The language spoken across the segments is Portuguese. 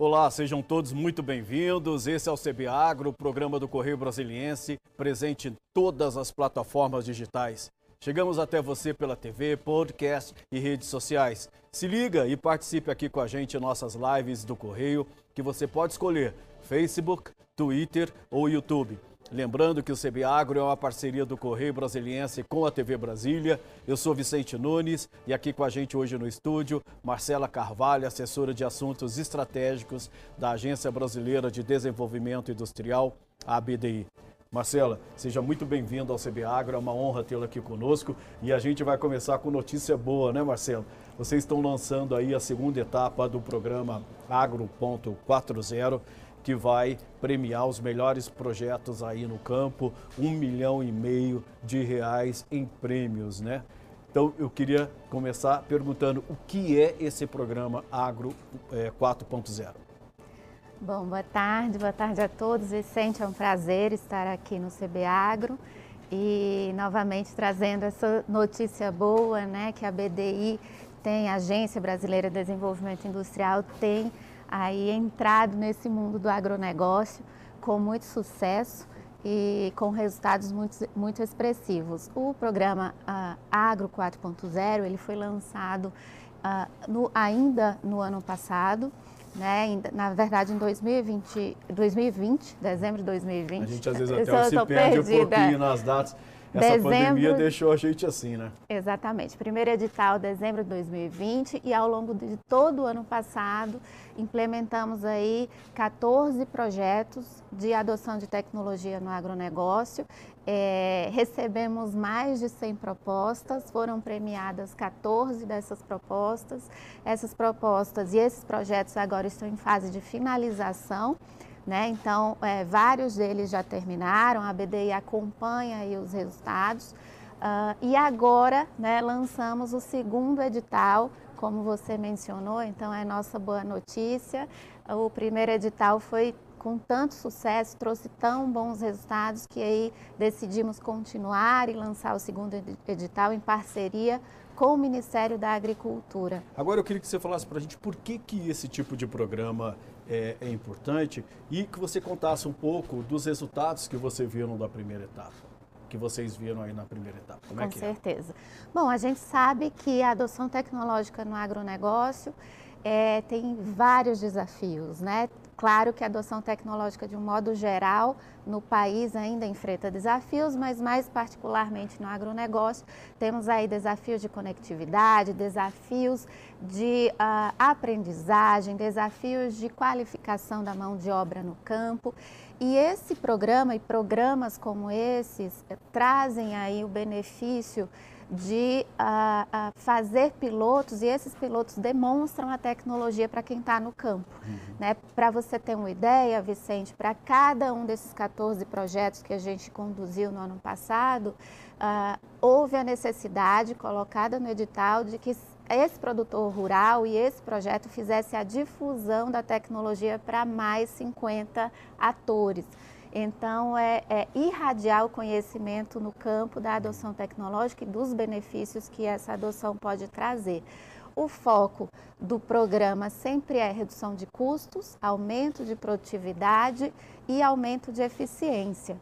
Olá, sejam todos muito bem-vindos. Esse é o CB Agro, programa do Correio Brasiliense, presente em todas as plataformas digitais. Chegamos até você pela TV, podcast e redes sociais. Se liga e participe aqui com a gente em nossas lives do Correio, que você pode escolher Facebook, Twitter ou YouTube. Lembrando que o CB Agro é uma parceria do Correio Brasiliense com a TV Brasília. Eu sou Vicente Nunes e aqui com a gente hoje no estúdio, Marcela Carvalho, assessora de assuntos estratégicos da Agência Brasileira de Desenvolvimento Industrial, ABDI. Marcela, seja muito bem-vindo ao CB Agro, é uma honra tê-la aqui conosco e a gente vai começar com notícia boa, né, Marcelo? Vocês estão lançando aí a segunda etapa do programa Agro.40 que vai premiar os melhores projetos aí no campo, um milhão e meio de reais em prêmios, né? Então eu queria começar perguntando o que é esse programa Agro é, 4.0. Bom, boa tarde, boa tarde a todos. Vicente, é um prazer estar aqui no CB Agro e novamente trazendo essa notícia boa, né, que a BDI tem, a Agência Brasileira de Desenvolvimento Industrial, tem aí entrado nesse mundo do agronegócio com muito sucesso e com resultados muito, muito expressivos. O programa uh, Agro 4.0 ele foi lançado uh, no, ainda no ano passado, né? Na verdade, em 2020, 2020, dezembro de 2020. A gente às vezes até se perde perdida. um pouquinho nas datas. Essa dezembro, pandemia deixou a gente assim, né? Exatamente. Primeiro edital, dezembro de 2020, e ao longo de todo o ano passado, implementamos aí 14 projetos de adoção de tecnologia no agronegócio. É, recebemos mais de 100 propostas, foram premiadas 14 dessas propostas. Essas propostas e esses projetos agora estão em fase de finalização. Né? Então, é, vários deles já terminaram, a BDI acompanha os resultados. Uh, e agora né, lançamos o segundo edital, como você mencionou, então é nossa boa notícia. O primeiro edital foi com tanto sucesso, trouxe tão bons resultados que aí decidimos continuar e lançar o segundo edital em parceria com o Ministério da Agricultura. Agora eu queria que você falasse para a gente por que, que esse tipo de programa é, é importante e que você contasse um pouco dos resultados que você viram da primeira etapa que vocês viram aí na primeira etapa. Como é Com é que certeza. É? Bom, a gente sabe que a adoção tecnológica no agronegócio é, tem vários desafios, né? Claro que a adoção tecnológica, de um modo geral, no país ainda enfrenta desafios, mas mais particularmente no agronegócio, temos aí desafios de conectividade, desafios de uh, aprendizagem, desafios de qualificação da mão de obra no campo. E esse programa e programas como esses eh, trazem aí o benefício de uh, uh, fazer pilotos e esses pilotos demonstram a tecnologia para quem está no campo. Uhum. Né? Para você ter uma ideia, Vicente, para cada um desses 14 projetos que a gente conduziu no ano passado, uh, houve a necessidade colocada no edital de que esse produtor rural e esse projeto fizesse a difusão da tecnologia para mais 50 atores. Então, é, é, irradiar o conhecimento no campo da adoção tecnológica e dos benefícios que essa adoção pode trazer. O foco do programa sempre é redução de custos, aumento de produtividade e aumento de eficiência.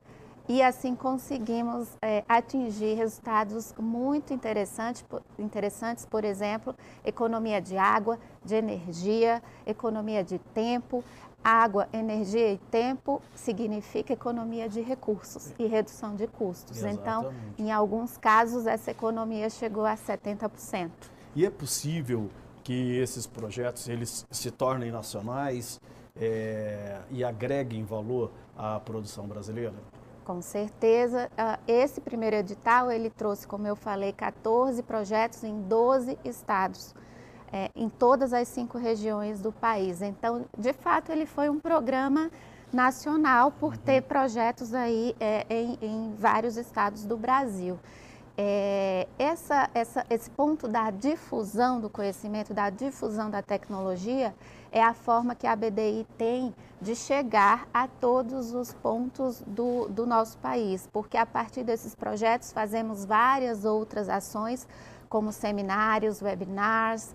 E assim conseguimos é, atingir resultados muito interessantes, interessantes, por exemplo, economia de água, de energia, economia de tempo, Água, energia e tempo significa economia de recursos e redução de custos. Então, Exatamente. Então, em alguns casos, essa economia chegou a 70%. E é possível que esses projetos eles se tornem nacionais é, e agreguem valor à produção brasileira? Com certeza. Ah, esse primeiro edital, ele trouxe, como eu falei, 14 projetos em 12 estados é, em todas as cinco regiões do país. Então, de fato, ele foi um programa nacional por uhum. ter projetos aí é, em, em, vários estados do Brasil. É, essa, essa, esse ponto da difusão do conhecimento, da difusão da tecnologia, é a forma que a BDI tem de chegar a todos os pontos do, do nosso país, porque a partir desses projetos fazemos várias outras ações, como seminários, webinars,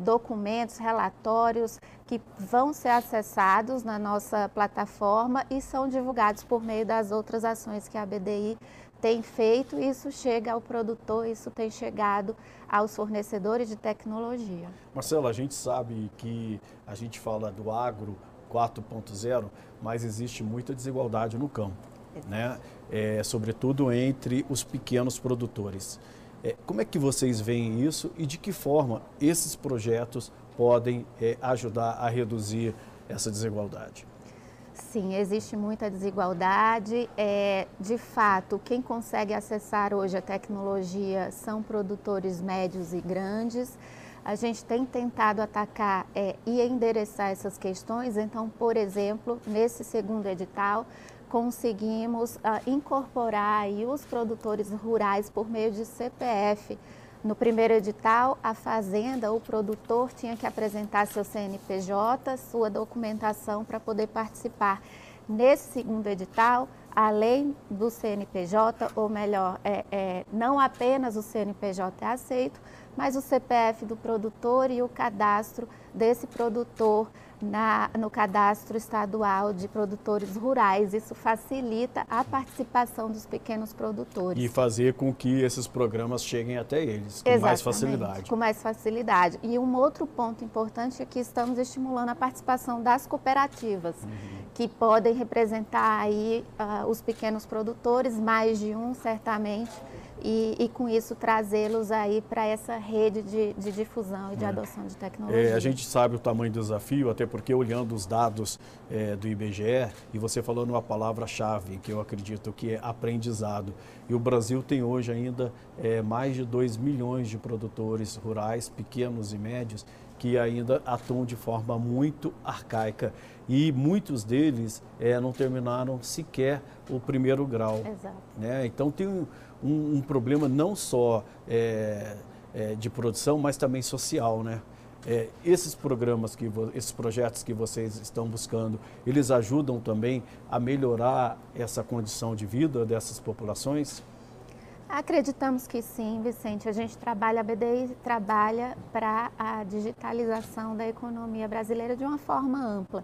documentos, relatórios que vão ser acessados na nossa plataforma e são divulgados por meio das outras ações que a BDI tem feito. Isso chega ao produtor, isso tem chegado aos fornecedores de tecnologia. Marcelo, a gente sabe que a gente fala do agro 4.0, mas existe muita desigualdade no campo, né? É, sobretudo entre os pequenos produtores. É, como é que vocês veem isso e de que forma esses projetos podem é, ajudar a reduzir essa desigualdade? Sim, existe muita desigualdade. É, de fato, quem consegue acessar hoje a tecnologia são produtores médios e grandes. A gente tem tentado atacar é, e endereçar essas questões. Então, por exemplo, nesse segundo edital, conseguimos uh, incorporar os produtores rurais por meio de CPF. No primeiro edital, a fazenda, o produtor tinha que apresentar seu CNPJ, sua documentação para poder participar. Nesse segundo edital, além do CNPJ, ou melhor, é, é, não apenas o CNPJ é aceito, mas o CPF do produtor e o cadastro desse produtor na, no cadastro estadual de produtores rurais. Isso facilita a participação dos pequenos produtores. E fazer com que esses programas cheguem até eles com Exatamente, mais facilidade. Com mais facilidade. E um outro ponto importante é que estamos estimulando a participação das cooperativas, uhum. que podem representar aí uh, os pequenos produtores, mais de um certamente e, e com isso trazê-los aí para essa rede de, de, difusão e de é. adoção de tecnologia. É, a gente sabe o tamanho do desafio, até porque olhando os dados é, do IBGE, e você falou numa palavra-chave, que eu acredito que é aprendizado. E o Brasil tem hoje ainda é, mais de 2 milhões de produtores rurais, pequenos e médios, que ainda atuam de forma muito arcaica e muitos deles é, não terminaram sequer o primeiro grau. Exato. Né? Então tem um, um, um problema não só é, é, de produção, mas também social, né? É, esses programas, que esses projetos que vocês estão buscando, eles ajudam também a melhorar essa condição de vida dessas populações? Acreditamos que sim, Vicente. A gente trabalha, a BDI trabalha para a digitalização da economia brasileira de uma forma ampla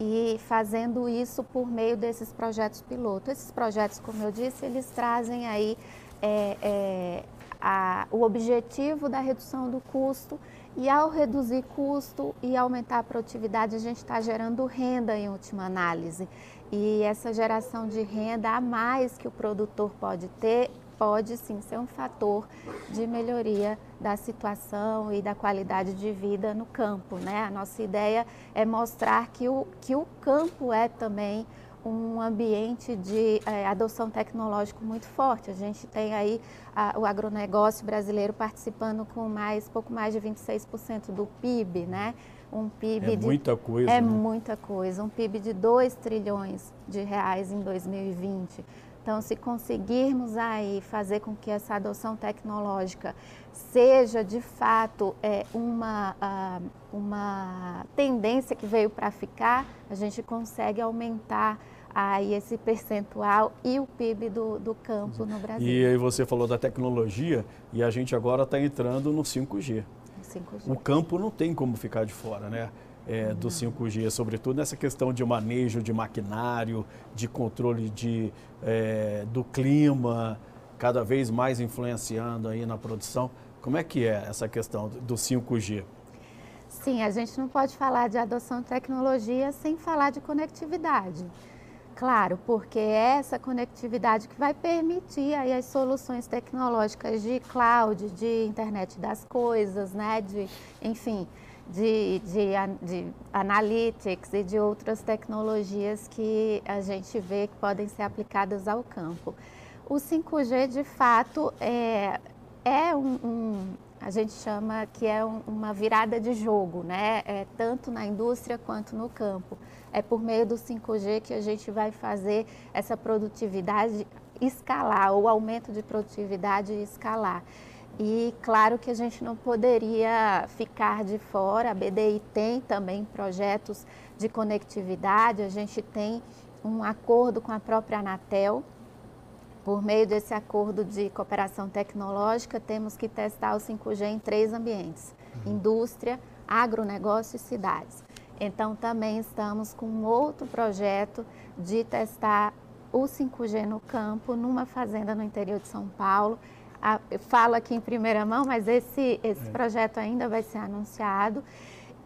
e fazendo isso por meio desses projetos piloto. Esses projetos, como eu disse, eles trazem aí é, é, a, o objetivo da redução do custo e ao reduzir custo e aumentar a produtividade, a gente está gerando renda em última análise. E essa geração de renda a mais que o produtor pode ter pode sim ser um fator de melhoria da situação e da qualidade de vida no campo. Né? A nossa ideia é mostrar que o, que o campo é também um ambiente de é, adoção tecnológica muito forte. A gente tem aí a, o agronegócio brasileiro participando com mais pouco mais de 26% do PIB, né? Um PIB é de, muita coisa. É né? muita coisa. Um PIB de 2 trilhões de reais em 2020. Então, se conseguirmos aí fazer com que essa adoção tecnológica seja de fato é, uma, uh, uma tendência que veio para ficar, a gente consegue aumentar aí esse percentual e o PIB do, do campo no Brasil. E aí você falou da tecnologia e a gente agora está entrando no 5G. 5G. O campo não tem como ficar de fora, né? é, do 5G, sobretudo nessa questão de manejo de maquinário, de controle de, é, do clima, cada vez mais influenciando aí na produção. Como é que é essa questão do 5G? Sim, a gente não pode falar de adoção de tecnologia sem falar de conectividade. Claro, porque é essa conectividade que vai permitir aí as soluções tecnológicas de cloud, de internet das coisas, né, de, enfim, de, de, de analytics e de outras tecnologias que a gente vê que podem ser aplicadas ao campo. O 5G, de fato, é, é um, um a gente chama que é um, uma virada de jogo, né? É, tanto na indústria quanto no campo. É por meio do 5G que a gente vai fazer essa produtividade escalar, o aumento de produtividade escalar. E claro que a gente não poderia ficar de fora, a BDI tem também projetos de conectividade, a gente tem um acordo com a própria Anatel. Por meio desse acordo de cooperação tecnológica, temos que testar o 5G em três ambientes. uhum. indústria, agronegócio e cidades. Então, também estamos com outro projeto de testar o 5G no campo, numa fazenda no interior de São Paulo. falo aqui em primeira mão, mas esse, esse é. projeto ainda vai ser anunciado.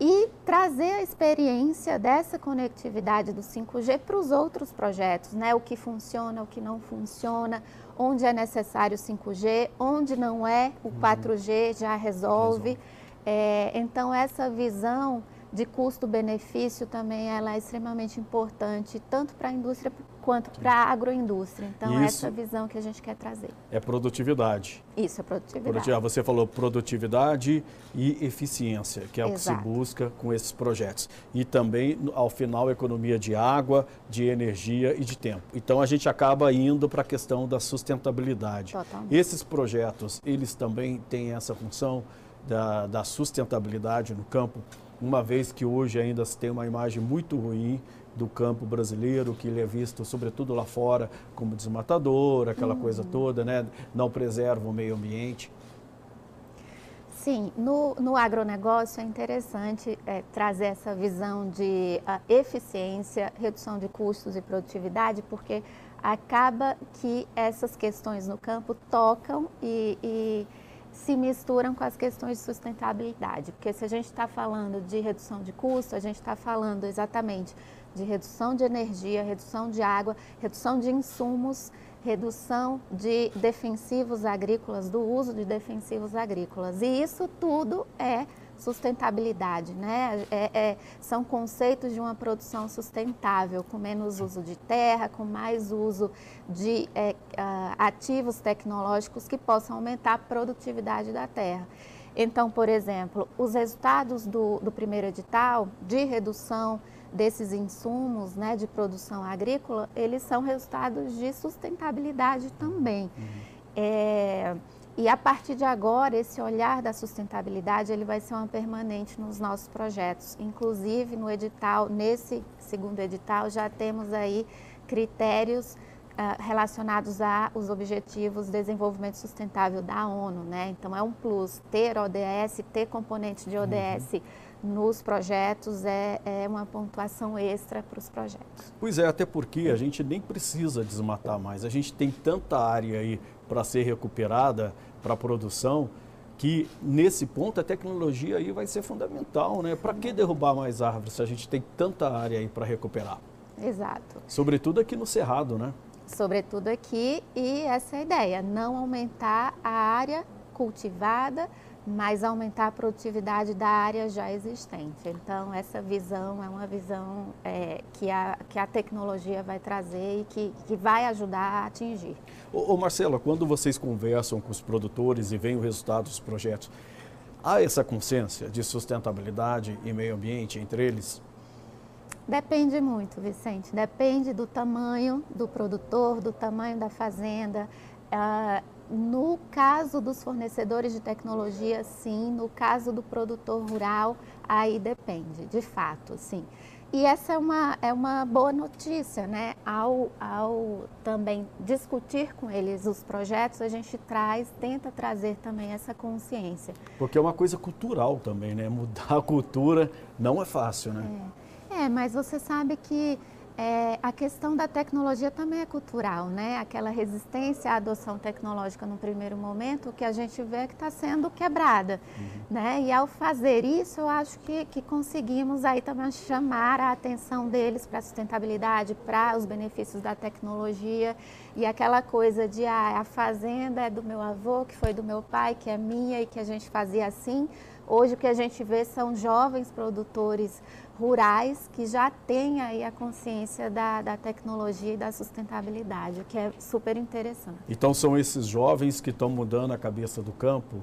E trazer a experiência dessa conectividade do 5G para os outros projetos, né? O que funciona, o que não funciona, onde é necessário o 5G, onde não é, o 4G uhum. já resolve. É, então, essa visão de custo-benefício também ela é extremamente importante, tanto para a indústria quanto para a agroindústria. Então, Isso essa visão que a gente quer trazer. É produtividade. Isso, é produtividade. Você falou produtividade e eficiência, que é Exato. o que se busca com esses projetos. E também, ao final, economia de água, de energia e de tempo. Então, a gente acaba indo para a questão da sustentabilidade. Totalmente. Esses projetos, eles também têm essa função da, da sustentabilidade no campo, uma vez que hoje ainda se tem uma imagem muito ruim do campo brasileiro, que ele é visto, sobretudo lá fora, como desmatador, aquela uhum. coisa toda, né? não preserva o meio ambiente. Sim, no, no agronegócio é interessante é, trazer essa visão de uh, eficiência, redução de custos e produtividade, porque acaba que essas questões no campo tocam e, e se misturam com as questões de sustentabilidade. Porque se a gente está falando de redução de custo, a gente está falando exatamente de redução de energia, redução de água, redução de insumos, redução de defensivos agrícolas, do uso de defensivos agrícolas. E isso tudo é sustentabilidade, né? É, é, são conceitos de uma produção sustentável, com menos uso de terra, com mais uso de é, ativos tecnológicos que possam aumentar a produtividade da terra. Então, por exemplo, os resultados do, do primeiro edital de redução desses insumos né, de produção agrícola, eles são resultados de sustentabilidade também. Uhum. E a partir de agora, esse olhar da sustentabilidade ele vai ser uma permanente nos nossos projetos. Inclusive no edital, nesse segundo edital, já temos aí critérios relacionados aos objetivos de desenvolvimento sustentável da ONU, né? Então é um plus ter ODS, ter componente de ODS. Uhum nos projetos é, é uma pontuação extra para os projetos. Pois é, até porque a gente nem precisa desmatar mais. A gente tem tanta área aí para ser recuperada para a produção que nesse ponto a tecnologia aí vai ser fundamental, né? Para que derrubar mais árvores se a gente tem tanta área aí para recuperar? Exato. Sobretudo aqui no Cerrado, né? Sobretudo aqui e essa é a ideia, não aumentar a área cultivada mas aumentar a produtividade da área já existente. Então, essa visão é uma visão é, que, a, que a tecnologia vai trazer e que, que vai ajudar a atingir. Ô, ô Marcela, quando vocês conversam com os produtores e veem o resultado dos projetos, há essa consciência de sustentabilidade e meio ambiente entre eles? Depende muito, Vicente. Depende do tamanho do produtor, do tamanho da fazenda. Uh, no caso dos fornecedores de tecnologia, sim. No caso do produtor rural, aí depende, de fato, sim. E essa é uma, é uma boa notícia, né? Ao, ao também discutir com eles os projetos, a gente traz, tenta trazer também essa consciência. Porque é uma coisa cultural também, né? Mudar a cultura não é fácil, né? É, é mas você sabe que é, a questão da tecnologia também é cultural, né? Aquela resistência à adoção tecnológica no primeiro momento, o que a gente vê é que está sendo quebrada, uhum. né? E ao fazer isso, eu acho que, que conseguimos aí também chamar a atenção deles para a sustentabilidade, para os benefícios da tecnologia e aquela coisa de ah, a fazenda é do meu avô, que foi do meu pai, que é minha e que a gente fazia assim. Hoje o que a gente vê são jovens produtores rurais que já têm aí a consciência da, da tecnologia e da sustentabilidade, o que é super interessante. Então são esses jovens que estão mudando a cabeça do campo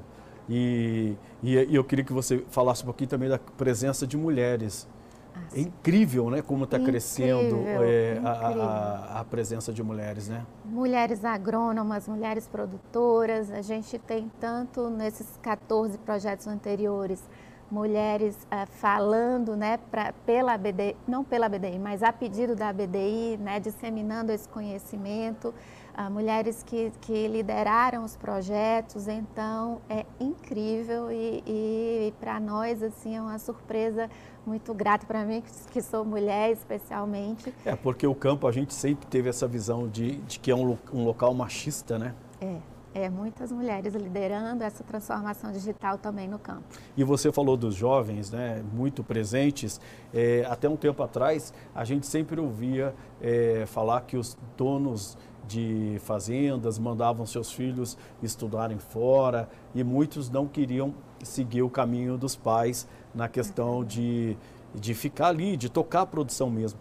e, e, e eu queria que você falasse um pouquinho também da presença de mulheres. Ah, é incrível, né, como está crescendo é, a, a, a, presença de mulheres, né? Mulheres agrônomas, mulheres produtoras, a gente tem tanto nesses 14 projetos anteriores mulheres uh, falando né, pra, pela BDI, não pela BDI, mas a pedido da BDI, né, disseminando esse conhecimento. uh, mulheres que, que lideraram os projetos, então é incrível e, e para nós assim é uma surpresa muito grata para mim, que sou mulher especialmente. É, porque o campo a gente sempre teve essa visão de, de que é um, um local machista, né? É. É, muitas mulheres liderando essa transformação digital também no campo. E você falou dos jovens, né, muito presentes. É, até um tempo atrás, a gente sempre ouvia é, falar que os donos de fazendas mandavam seus filhos estudarem fora e muitos não queriam seguir o caminho dos pais na questão de, de ficar ali, de tocar a produção mesmo.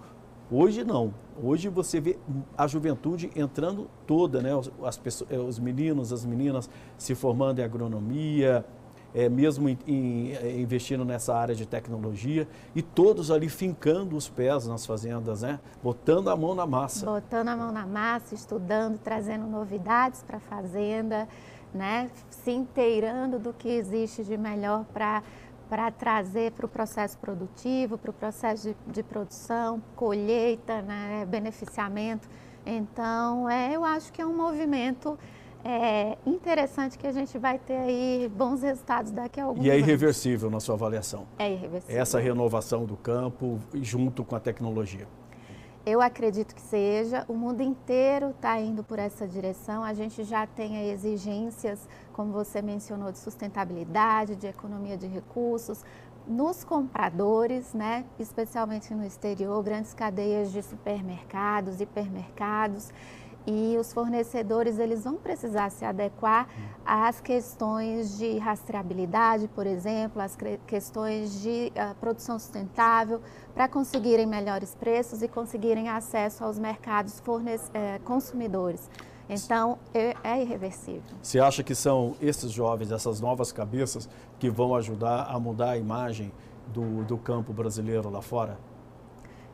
Hoje não. Hoje você vê a juventude entrando toda, né? As pessoas, eh, os meninos, as meninas se formando em agronomia, é, mesmo em, em, eh, investindo nessa área de tecnologia e todos ali fincando os pés nas fazendas, né? Botando a mão na massa. Botando a mão na massa, estudando, trazendo novidades para a fazenda, né? Se inteirando do que existe de melhor para para trazer para o processo produtivo, para o processo de, de, produção, colheita, né, beneficiamento. Então, é, eu acho que é um movimento é, interessante que a gente vai ter aí bons resultados daqui a alguns E é irreversível na sua avaliação? É irreversível. Essa renovação do campo junto com a tecnologia. Eu acredito que seja. O mundo inteiro está indo por essa direção. A gente já tem exigências, como você mencionou, de sustentabilidade, de economia de recursos, nos compradores, né? especialmente no exterior, grandes cadeias de supermercados, hipermercados e os fornecedores eles vão precisar se adequar às questões de rastreabilidade, por exemplo, às questões de uh, produção sustentável, para conseguirem melhores preços e conseguirem acesso aos mercados eh, consumidores. Então, é, é irreversível. Você acha que são esses jovens, essas novas cabeças, que vão ajudar a mudar a imagem do, do campo brasileiro lá fora?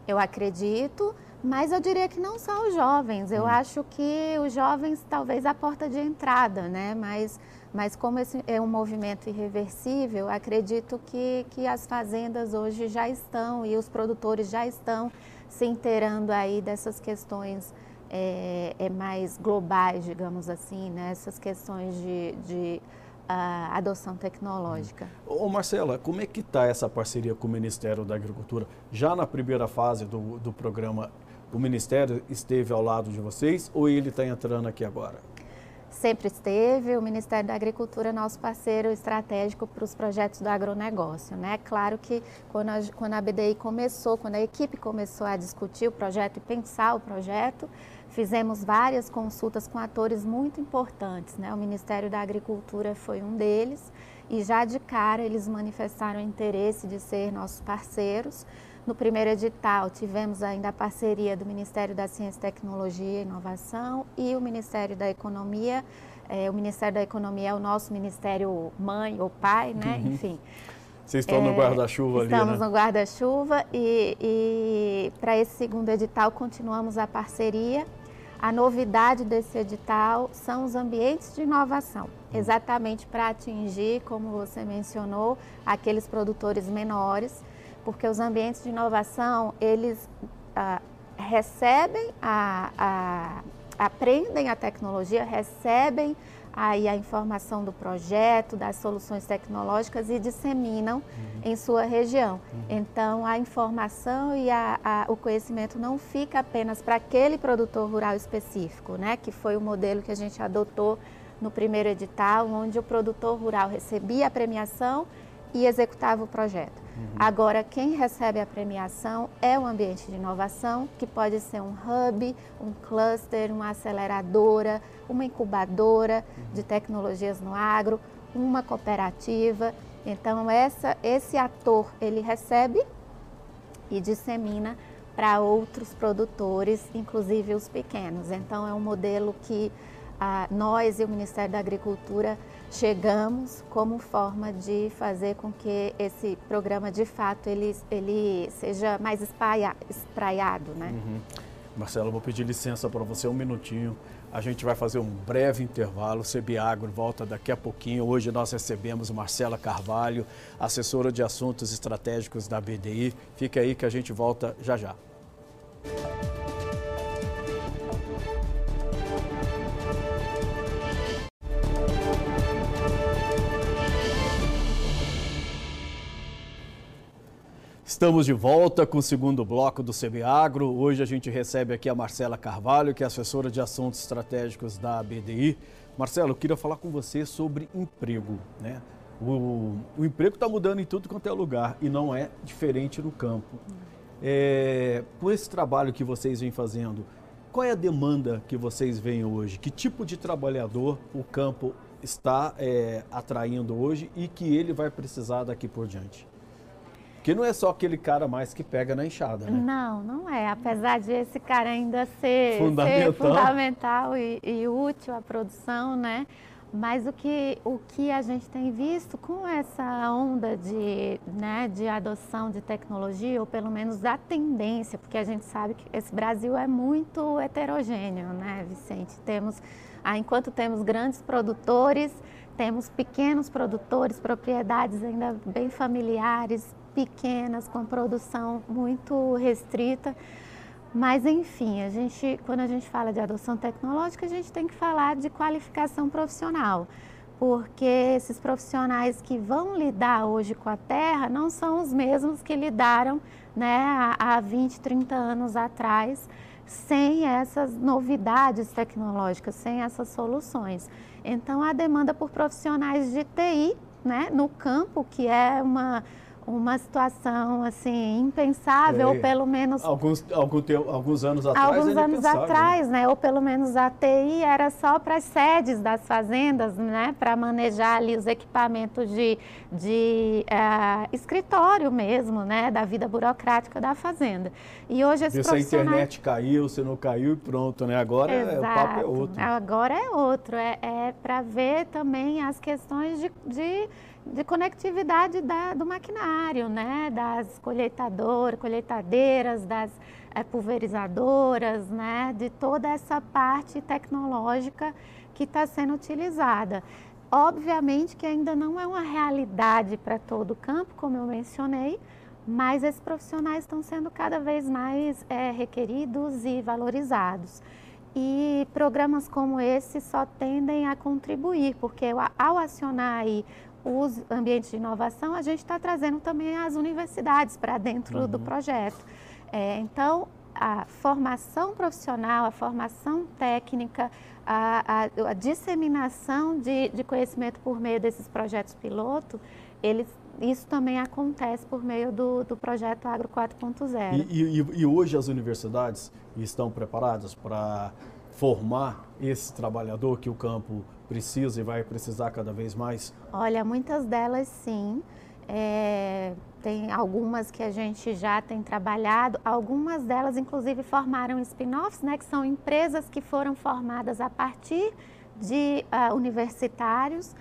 Eu acredito, mas eu diria que não só os jovens. Eu hum. acho que os jovens talvez a porta de entrada, né? Mas, mas como esse é um movimento irreversível, acredito que, que as fazendas hoje já estão e os produtores já estão se inteirando aí dessas questões é, é mais globais, digamos assim, né? Essas questões de, de a adoção tecnológica. Ô Marcela, como é que está essa parceria com o Ministério da Agricultura? Já na primeira fase do, do programa, o Ministério esteve ao lado de vocês ou ele está entrando aqui agora? Sempre esteve, o Ministério da Agricultura é nosso parceiro estratégico para os projetos do agronegócio. Né? Claro que quando a, quando a BDI começou, quando a equipe começou a discutir o projeto e pensar o projeto, Fizemos várias consultas com atores muito importantes, né? O Ministério da Agricultura foi um deles e já de cara eles manifestaram interesse de ser nossos parceiros. No primeiro edital tivemos ainda a parceria do Ministério da Ciência, Tecnologia e Inovação e o Ministério da Economia. É, o Ministério da Economia é o nosso ministério mãe ou pai, né? Uhum. Enfim. Vocês estão é, no guarda-chuva ali, Estamos né? no guarda-chuva e, e para esse segundo edital continuamos a parceria. A novidade desse edital são os ambientes de inovação, exatamente para atingir, como você mencionou, aqueles produtores menores, porque os ambientes de inovação, eles ah, recebem, a, a, aprendem a tecnologia, recebem aí a informação do projeto, das soluções tecnológicas e disseminam uhum. em sua região. Uhum. Então, a informação e a, a, o conhecimento não fica apenas para aquele produtor rural específico, né? que foi o modelo que a gente adotou no primeiro edital, onde o produtor rural recebia a premiação e executava o projeto. Uhum. Agora, quem recebe a premiação é o ambiente de inovação, que pode ser um hub, um cluster, uma aceleradora, uma incubadora uhum. de tecnologias no agro, uma cooperativa. Então, essa, esse ator, ele recebe e dissemina para outros produtores, inclusive os pequenos. Então, é um modelo que ah, nós e o Ministério da Agricultura chegamos como forma de fazer com que esse programa de fato ele, ele seja mais espraia, espraiado, né? Uhum. Marcelo, vou pedir licença para você um minutinho. A gente vai fazer um breve intervalo. O CBAgro volta daqui a pouquinho. Hoje nós recebemos Marcela Carvalho, assessora de assuntos estratégicos da BDI. Fica aí que a gente volta já já. Estamos de volta com o segundo bloco do CBAgro. Hoje a gente recebe aqui a Marcela Carvalho, que é assessora de assuntos estratégicos da BDI. Marcelo, eu queria falar com você sobre emprego. Né? O, o emprego está mudando em tudo quanto é lugar e não é diferente no campo. É, com esse trabalho que vocês vêm fazendo, qual é a demanda que vocês veem hoje? Que tipo de trabalhador o campo está é, atraindo hoje e que ele vai precisar daqui por diante? Porque não é só aquele cara mais que pega na enxada, né? Não, não é. Apesar de esse cara ainda ser fundamental, ser fundamental e, e, útil à produção, né? Mas o que, o que a gente tem visto com essa onda de, né, de adoção de tecnologia, ou pelo menos da tendência, porque a gente sabe que esse Brasil é muito heterogêneo, né, Vicente? Temos, ah, enquanto temos grandes produtores, temos pequenos produtores, propriedades ainda bem familiares, pequenas, com produção muito restrita. Mas, enfim, a gente, quando a gente fala de adoção tecnológica, a gente tem que falar de qualificação profissional, porque esses profissionais que vão lidar hoje com a terra não são os mesmos que lidaram né, há 20, 30 anos atrás, sem essas novidades tecnológicas, sem essas soluções. Então, a demanda por profissionais de TI né, no campo, que é uma uma situação assim impensável, é, ou pelo menos alguns algum tempo, alguns anos atrás alguns anos atrás, né? Ou pelo menos a TI era só para as sedes das fazendas, né? Para manejar ali os equipamentos de, de uh, escritório mesmo, né? Da vida burocrática da fazenda. E hoje esse se a internet caiu, se não caiu e pronto, né? Agora é, o papo é outro. Agora é outro, é, é para ver também as questões de, de de conectividade da, do maquinário, né? das colheitadoras, colheitadeiras, das é, pulverizadoras, né? de toda essa parte tecnológica que está sendo utilizada. Obviamente que ainda não é uma realidade para todo o campo, como eu mencionei, mas esses profissionais estão sendo cada vez mais é, requeridos e valorizados. E programas como esse só tendem a contribuir, porque ao acionar aí os ambientes de inovação, a gente está trazendo também as universidades para dentro uhum. do projeto. É, então, a formação profissional, a formação técnica, a, a, a disseminação de, de, conhecimento por meio desses projetos piloto, eles, isso também acontece por meio do, do projeto Agro 4.0. E, e, e hoje as universidades estão preparadas para formar esse trabalhador que o campo precisa e vai precisar cada vez mais? Olha, muitas delas sim. É, tem algumas que a gente já tem trabalhado, algumas delas inclusive formaram spin-offs, né, que são empresas que foram formadas a partir de uh, universitários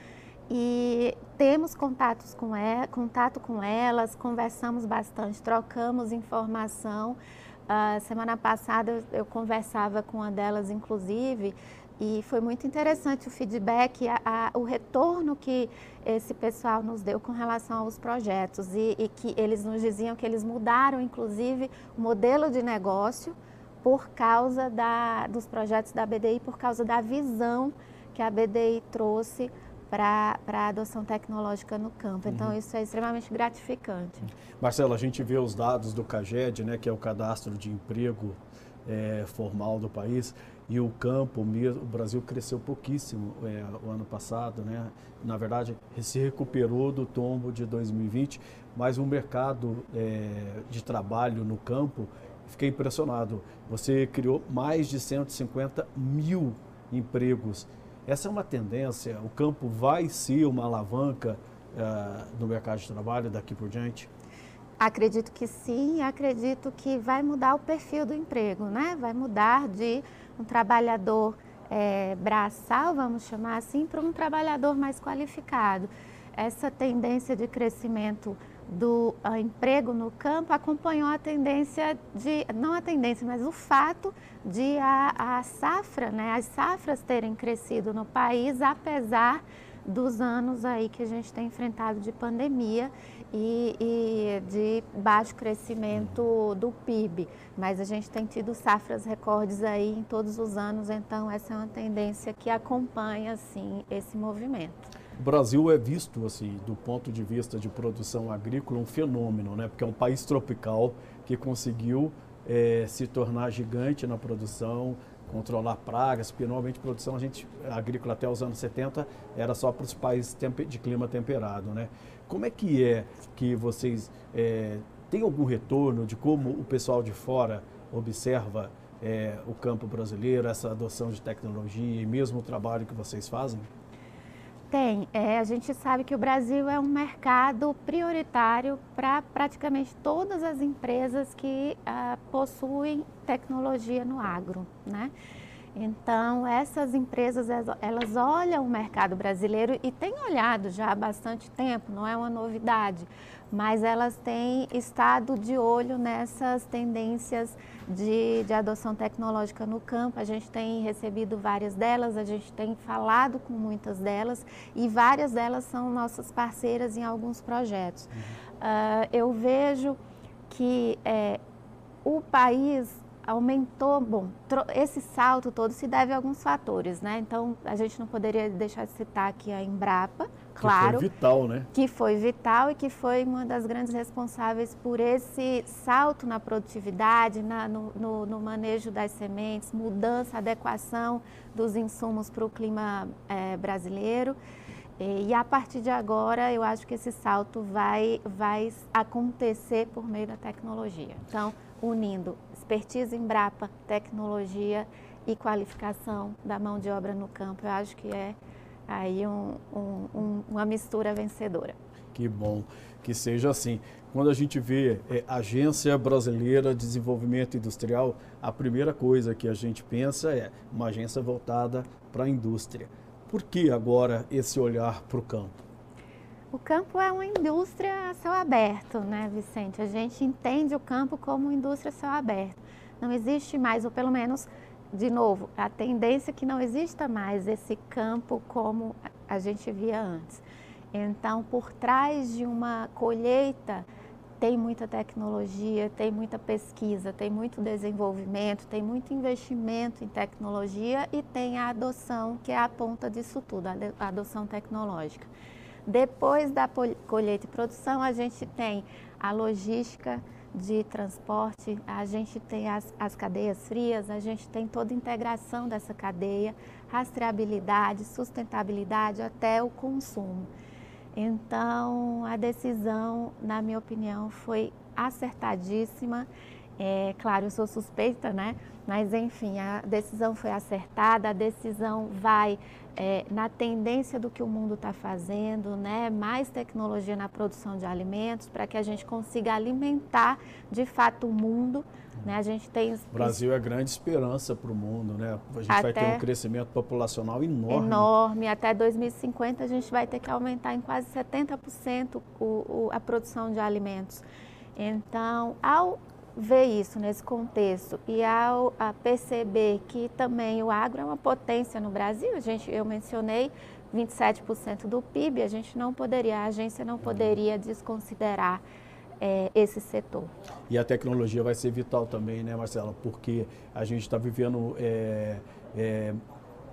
e temos contatos com e, contato com elas, conversamos bastante, trocamos informação. Uh, semana passada eu, conversava com uma delas, inclusive, e foi muito interessante o feedback, a, a, o retorno que esse pessoal nos deu com relação aos projetos. E, e, que eles nos diziam que eles mudaram, inclusive, o modelo de negócio por causa da, dos projetos da BDI, por causa da visão que a BDI trouxe para a adoção tecnológica no campo. Então, uhum. isso é extremamente gratificante. Marcelo, a gente vê os dados do CAGED, né, que é o Cadastro de Emprego é, Formal do país, e o campo, o Brasil cresceu pouquíssimo é, o ano passado, né? Na verdade, se recuperou do tombo de 2020, mas o mercado é, de trabalho no campo, fiquei impressionado. Você criou mais de 150 mil empregos. Essa é uma tendência? O campo vai ser uma alavanca é, no mercado de trabalho daqui por diante? Acredito que sim, acredito que vai mudar o perfil do emprego, né? Vai mudar de um trabalhador é, braçal, vamos chamar assim, para um trabalhador mais qualificado. Essa tendência de crescimento do uh, emprego no campo acompanhou a tendência de, não a tendência, mas o fato de a, a safra, né, as safras terem crescido no país, apesar dos anos aí que a gente tem enfrentado de pandemia e, e, de baixo crescimento do PIB. Mas a gente tem tido safras recordes aí em todos os anos, então essa é uma tendência que acompanha assim esse movimento. O Brasil é visto, assim, do ponto de vista de produção agrícola, um fenômeno, né? Porque é um país tropical que conseguiu é, se tornar gigante na produção, controlar pragas, porque normalmente produção a gente, agrícola até os anos 70 era só para os países de clima temperado, né? Como é que é que vocês é, têm algum retorno de como o pessoal de fora observa é, o campo brasileiro, essa adoção de tecnologia e mesmo o trabalho que vocês fazem? Tem. É, a gente sabe que o Brasil é um mercado prioritário para praticamente todas as empresas que ah, possuem tecnologia no agro, né? Então, essas empresas, elas olham o mercado brasileiro e têm olhado já há bastante tempo, não é uma novidade, mas elas têm estado de olho nessas tendências de, de adoção tecnológica no campo. A gente tem recebido várias delas, a gente tem falado com muitas delas e várias delas são nossas parceiras em alguns projetos. Uhum. Uh, eu vejo que é, o país aumentou, bom, esse salto todo se deve a alguns fatores, né? Então, a gente não poderia deixar de citar aqui a Embrapa, claro. Que foi vital, né? Que foi vital e que foi uma das grandes responsáveis por esse salto na produtividade, na, no, no, no, manejo das sementes, mudança, adequação dos insumos para o clima é, brasileiro. E, e a partir de agora, eu acho que esse salto vai, vai acontecer por meio da tecnologia. Então, unindo expertise em Brapa, tecnologia e qualificação da mão de obra no campo. Eu acho que é aí um, um, uma mistura vencedora. Que bom que seja assim. Quando a gente vê é, Agência Brasileira de Desenvolvimento Industrial, a primeira coisa que a gente pensa é uma agência voltada para a indústria. Por que agora esse olhar para o campo? O campo é uma indústria a céu aberto, né, Vicente? A gente entende o campo como indústria a céu aberto. Não existe mais, ou pelo menos, de novo, a tendência é que não exista mais esse campo como a gente via antes. Então, por trás de uma colheita, tem muita tecnologia, tem muita pesquisa, tem muito desenvolvimento, tem muito investimento em tecnologia e tem a adoção, que é a ponta disso tudo, a adoção tecnológica. Depois da colheita e produção, a gente tem a logística de transporte, a gente tem as, as cadeias frias, a gente tem toda a integração dessa cadeia, rastreabilidade, sustentabilidade até o consumo. Então, a decisão, na minha opinião, foi acertadíssima. É, claro, eu sou suspeita, né? Mas, enfim, a decisão foi acertada, a decisão vai é, na tendência do que o mundo está fazendo, né? mais tecnologia na produção de alimentos, para que a gente consiga alimentar de fato o mundo. Né? A gente tem. O Brasil é grande esperança para o mundo, né? A gente Até... vai ter um crescimento populacional enorme. Enorme. Até 2050 a gente vai ter que aumentar em quase 70% o, o, a produção de alimentos. Então, ao ver isso nesse contexto e ao perceber que também o agro é uma potência no Brasil, a gente, eu mencionei 27% do PIB, a gente não poderia, a agência não poderia desconsiderar é, esse setor. E a tecnologia vai ser vital também, né, Marcela? Porque a gente está vivendo é, é,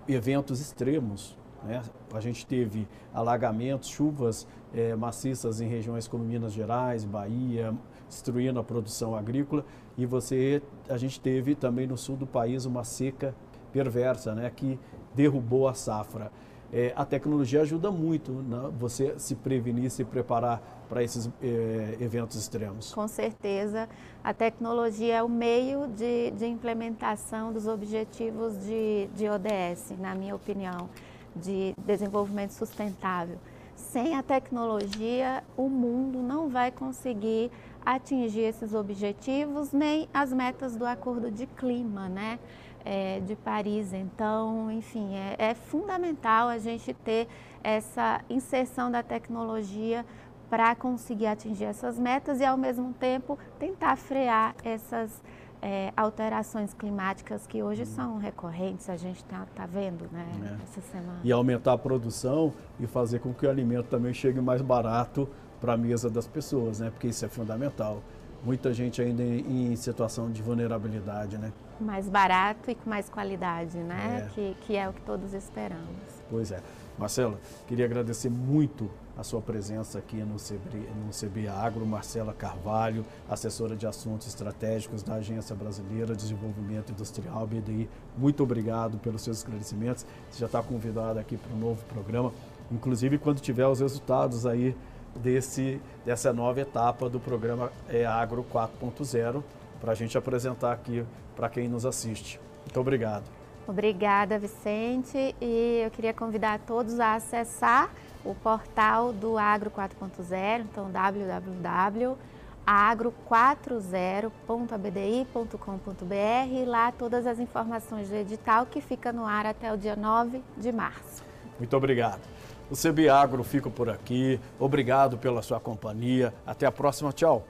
eventos extremos. Né? A gente teve alagamentos, chuvas é, maciças em regiões como Minas Gerais, Bahia, destruindo a produção agrícola e você a gente teve também no sul do país uma seca perversa, né, que derrubou a safra. É, a tecnologia ajuda muito né, você se prevenir, se preparar para esses é, eventos extremos. Com certeza, a tecnologia é o meio de, de implementação dos objetivos de, de ODS, na minha opinião, de desenvolvimento sustentável. Sem a tecnologia, o mundo não vai conseguir atingir esses objetivos, nem as metas do Acordo de Clima, né? É, de Paris. Então, enfim, é, é, fundamental a gente ter essa inserção da tecnologia para conseguir atingir essas metas e, ao mesmo tempo, tentar frear essas é, alterações climáticas que hoje são recorrentes, a gente está tá vendo né, é. essa semana. E aumentar a produção e fazer com que o alimento também chegue mais barato para a mesa das pessoas, né? Porque isso é fundamental. Muita gente ainda em, situação de vulnerabilidade, né? Mais barato e com mais qualidade, né? É. Que, que é o que todos esperamos. Pois é. Marcela, queria agradecer muito a sua presença aqui no CB, no CB Agro, Marcela Carvalho, assessora de assuntos estratégicos da Agência Brasileira de Desenvolvimento Industrial, BDI. Muito obrigado pelos seus esclarecimentos. Você já está convidado aqui para um novo programa, inclusive quando tiver os resultados aí desse, dessa nova etapa do programa é Agro 4.0, para a gente apresentar aqui para quem nos assiste. Muito obrigado. Obrigada, Vicente. E eu queria convidar todos a acessar o portal do Agro 4.0, então www.agro40.abdi.com.br. Lá todas as informações do edital que fica no ar até o dia 9 de março. Muito obrigado. O CBAgro fica por aqui. Obrigado pela sua companhia. Até a próxima. Tchau.